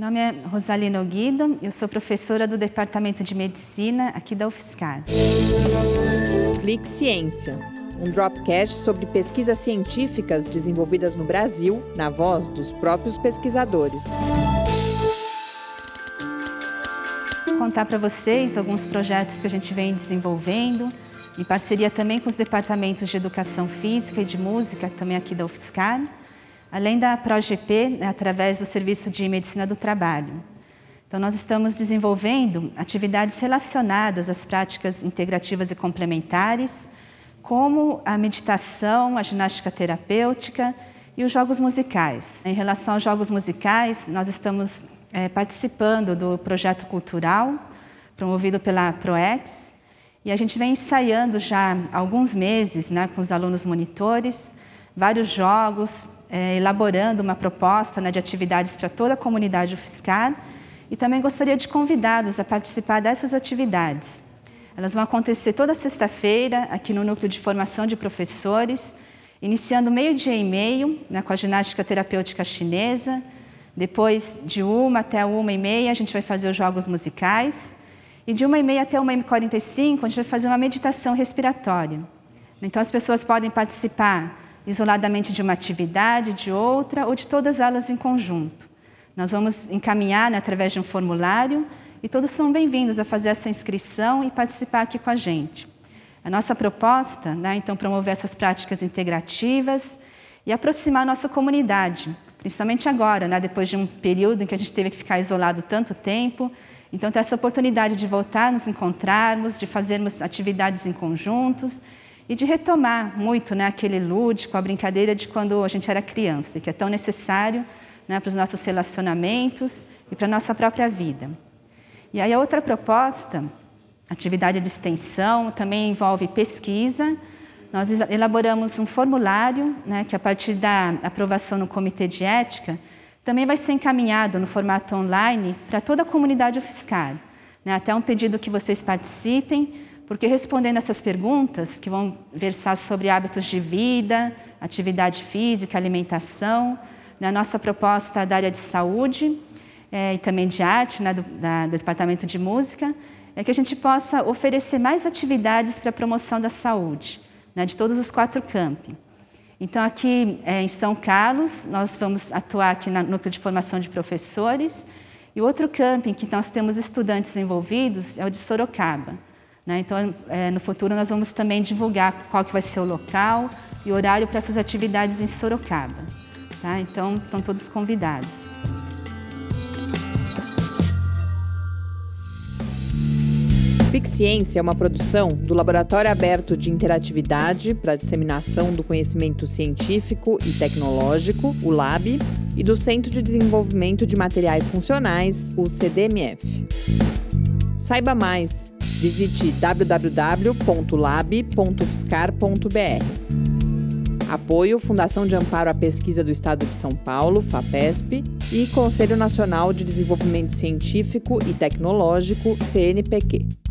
Meu nome é Rosalina Guido, eu sou professora do Departamento de Medicina aqui da UFSCar. Clique Ciência, um dropcast sobre pesquisas científicas desenvolvidas no Brasil, na voz dos próprios pesquisadores. Vou contar para vocês alguns projetos que a gente vem desenvolvendo, em parceria também com os departamentos de Educação Física e de Música, também aqui da UFSCar, além da ProGP, né, através do Serviço de Medicina do Trabalho. Então, nós estamos desenvolvendo atividades relacionadas às práticas integrativas e complementares, como a meditação, a ginástica terapêutica e os jogos musicais. Em relação aos jogos musicais, nós estamos é, participando do projeto cultural promovido pela ProEx e a gente vem ensaiando já há alguns meses né, com os alunos monitores vários jogos, é, elaborando uma proposta né, de atividades para toda a comunidade UFSCar e também gostaria de convidá-los a participar dessas atividades. Elas vão acontecer toda sexta-feira aqui no Núcleo de Formação de Professores, iniciando meio-dia e meio né, com a ginástica terapêutica chinesa. Depois, de uma até uma e meia, a gente vai fazer os jogos musicais. E de uma e meia até uma e quarenta a gente vai fazer uma meditação respiratória. Então, as pessoas podem participar isoladamente de uma atividade, de outra ou de todas elas em conjunto. Nós vamos encaminhar né, através de um formulário e todos são bem-vindos a fazer essa inscrição e participar aqui com a gente. A nossa proposta, né, então, promover essas práticas integrativas e aproximar a nossa comunidade, principalmente agora, né, depois de um período em que a gente teve que ficar isolado tanto tempo. Então, ter essa oportunidade de voltar, nos encontrarmos, de fazermos atividades em conjuntos e de retomar muito né, aquele lúdico, a brincadeira de quando a gente era criança, que é tão necessário né, para os nossos relacionamentos e para a nossa própria vida. E aí a outra proposta, atividade de extensão, também envolve pesquisa. Nós elaboramos um formulário né, que, a partir da aprovação no Comitê de Ética, também vai ser encaminhado no formato online para toda a comunidade UFSCar. Né, até um pedido que vocês participem, porque respondendo essas perguntas, que vão versar sobre hábitos de vida, atividade física, alimentação, na nossa proposta da área de saúde é, e também de arte, né, do, da, do Departamento de Música, é que a gente possa oferecer mais atividades para a promoção da saúde, né, de todos os quatro campi. Então, aqui é, em São Carlos, nós vamos atuar aqui no núcleo de formação de professores, e outro camping que nós temos estudantes envolvidos é o de Sorocaba. Né? Então, é, no futuro, nós vamos também divulgar qual que vai ser o local e horário para essas atividades em Sorocaba. Tá? Então, estão todos convidados. Ciência é uma produção do Laboratório Aberto de Interatividade para Disseminação do Conhecimento Científico e Tecnológico, o LAB, e do Centro de Desenvolvimento de Materiais Funcionais, o CDMF. Saiba mais Visite www.lab.fiscar.br. Apoio Fundação de Amparo à Pesquisa do Estado de São Paulo, FAPESP, e Conselho Nacional de Desenvolvimento Científico e Tecnológico, CNPq.